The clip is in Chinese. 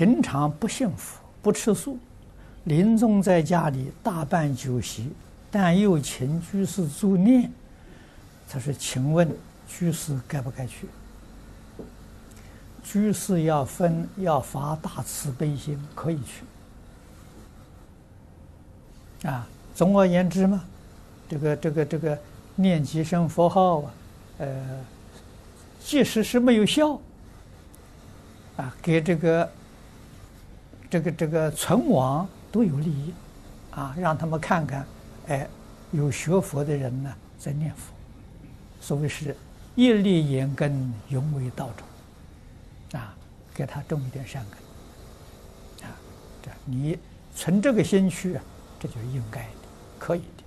平常不信佛、不吃素，临终在家里大办酒席，但又请居士助念。他说：“请问居士该不该去？居士要分要发大慈悲心，可以去。啊，总而言之嘛，这个这个这个念几声佛号啊，呃，即使是没有效，啊，给这个这个这个存亡都有利益，啊，让他们看看，哎，有学佛的人呢在念佛。”所谓是一粒盐根，永为道种，啊，给他种一点善根，啊，这你存这个心去，这就是应该的，可以的。